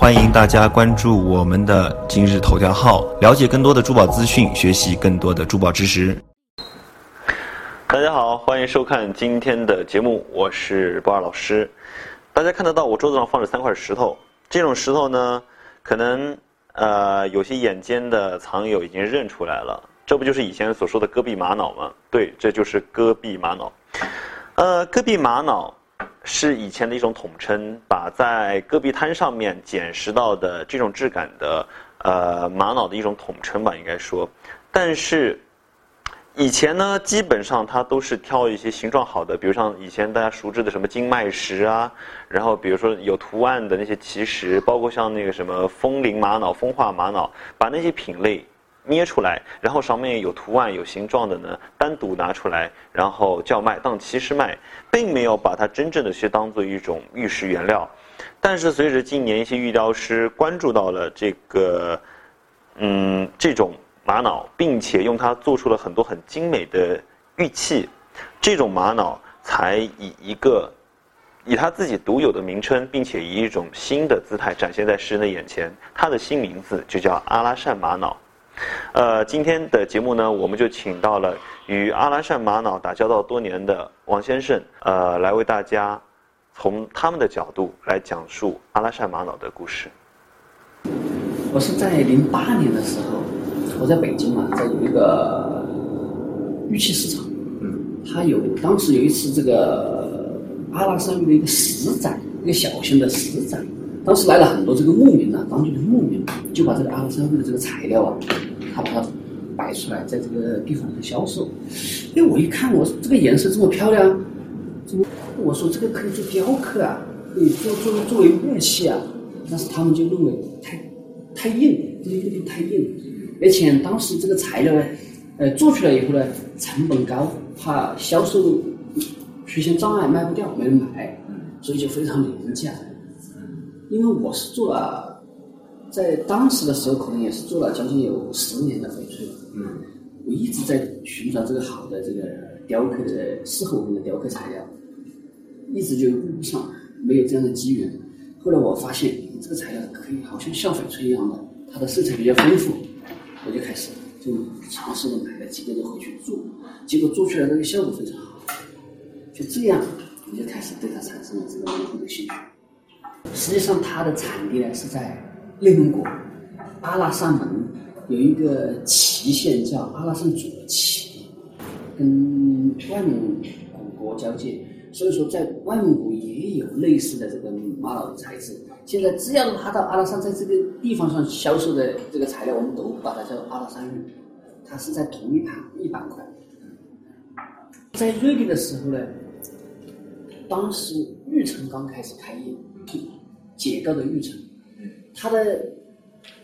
欢迎大家关注我们的今日头条号，了解更多的珠宝资讯，学习更多的珠宝知识。大家好，欢迎收看今天的节目，我是博尔老师。大家看得到我桌子上放着三块石头，这种石头呢，可能呃有些眼尖的藏友已经认出来了，这不就是以前所说的戈壁玛瑙吗？对，这就是戈壁玛瑙。呃，戈壁玛瑙是以前的一种统称，把在戈壁滩上面捡拾到的这种质感的呃玛瑙的一种统称吧，应该说。但是以前呢，基本上它都是挑一些形状好的，比如像以前大家熟知的什么金麦石啊，然后比如说有图案的那些奇石，包括像那个什么风铃玛瑙、风化玛瑙，把那些品类。捏出来，然后上面有图案、有形状的呢，单独拿出来，然后叫卖当奇石卖，并没有把它真正的去当做一种玉石原料。但是随着近年一些玉雕师关注到了这个，嗯，这种玛瑙，并且用它做出了很多很精美的玉器，这种玛瑙才以一个以它自己独有的名称，并且以一种新的姿态展现在世人的眼前。它的新名字就叫阿拉善玛瑙。呃，今天的节目呢，我们就请到了与阿拉善玛瑙打交道多年的王先生，呃，来为大家从他们的角度来讲述阿拉善玛瑙的故事。我是在零八年的时候，我在北京嘛，在有一个玉器市场，嗯，他有当时有一次这个阿拉善玉的一个石展，一个小型的石展。当时来了很多这个牧民呐，当地的牧民就把这个阿拉善玉的这个材料啊，把它摆出来，在这个地方上销售。因为我一看，我说这个颜色这么漂亮，怎么？我说这个可以做雕刻啊，可以做做作为乐器啊。但是他们就认为太太硬，这个玉太硬，而且当时这个材料呢，呃，做出来以后呢，成本高，怕销售出现障碍，卖不掉，没人买，所以就非常廉价。因为我是做了，在当时的时候可能也是做了将近有十年的翡翠了。嗯，我一直在寻找这个好的这个雕刻的适合我们的雕刻材料，一直就遇不上，没有这样的机缘。后来我发现这个材料可以，好像像翡翠一样的，它的色彩比较丰富，我就开始就尝试着买了几个就回去做，结果做出来那个效果非常好。就这样，我就开始对它产生了这个浓厚的兴趣。实际上，它的产地呢是在内蒙古阿拉善盟，有一个旗县叫阿拉善左旗，跟外蒙古国交界，所以说在外蒙古也有类似的这个玛瑙的材质。现在只要它到阿拉善在这个地方上销售的这个材料，我们都把它叫阿拉善玉，它是在同一盘一板块。在瑞丽的时候呢，当时玉城刚开始开业。解构的玉城，他的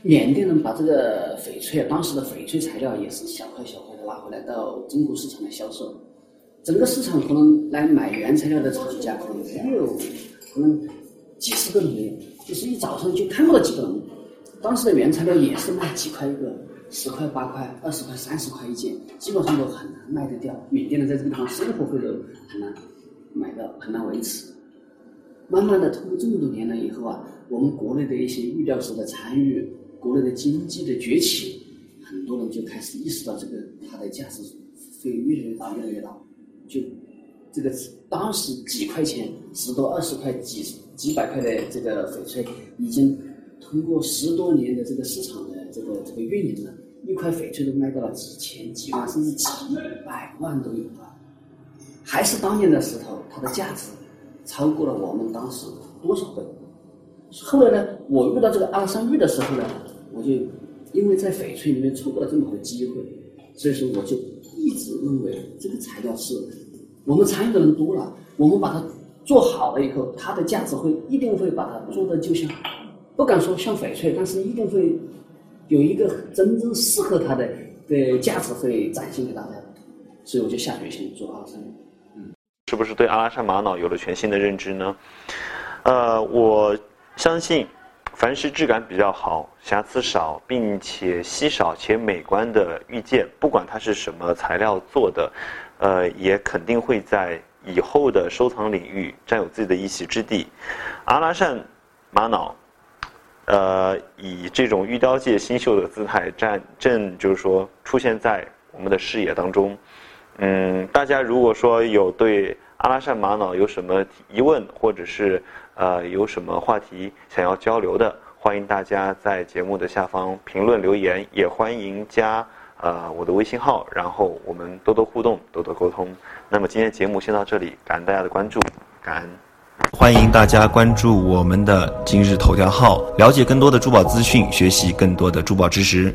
缅甸人把这个翡翠，当时的翡翠材料也是小块小块的拉回来到中国市场来销售，整个市场可能来买原材料的厂家可能没有，可能几十个人没有，就是一早上就看不到几个人。当时的原材料也是卖几块一个，十块八块、二十块、三十块一件，基本上都很难卖得掉。缅甸人在这个地方生活费都很难买到，很难维持。慢慢的，通过这么多年了以后啊，我们国内的一些玉雕师的参与，国内的经济的崛起，很多人就开始意识到这个它的价值会越来越大，越来越大。就这个当时几块钱、十多、二十块、几几百块的这个翡翠，已经通过十多年的这个市场的这个这个运营了，一块翡翠都卖到了几千、几万，甚至几百万都有了。还是当年的石头，它的价值。超过了我们当时多少倍？后来呢，我遇到这个阿拉善玉的时候呢，我就因为在翡翠里面错过了这么好的机会，所以说我就一直认为这个材料是我们参与的人多了，我们把它做好了以后，它的价值会一定会把它做的就像不敢说像翡翠，但是一定会有一个真正适合它的的价值会展现给大家，所以我就下决心做阿拉善玉。是不是对阿拉善玛瑙有了全新的认知呢？呃，我相信，凡是质感比较好、瑕疵少，并且稀少且美观的玉件，不管它是什么材料做的，呃，也肯定会在以后的收藏领域占有自己的一席之地。阿拉善玛瑙呃，以这种玉雕界新秀的姿态，站正就是说出现在我们的视野当中。嗯，大家如果说有对阿拉善玛瑙有什么疑问，或者是呃有什么话题想要交流的，欢迎大家在节目的下方评论留言，也欢迎加呃我的微信号，然后我们多多互动，多多沟通。那么今天节目先到这里，感恩大家的关注，感恩。欢迎大家关注我们的今日头条号，了解更多的珠宝资讯，学习更多的珠宝知识。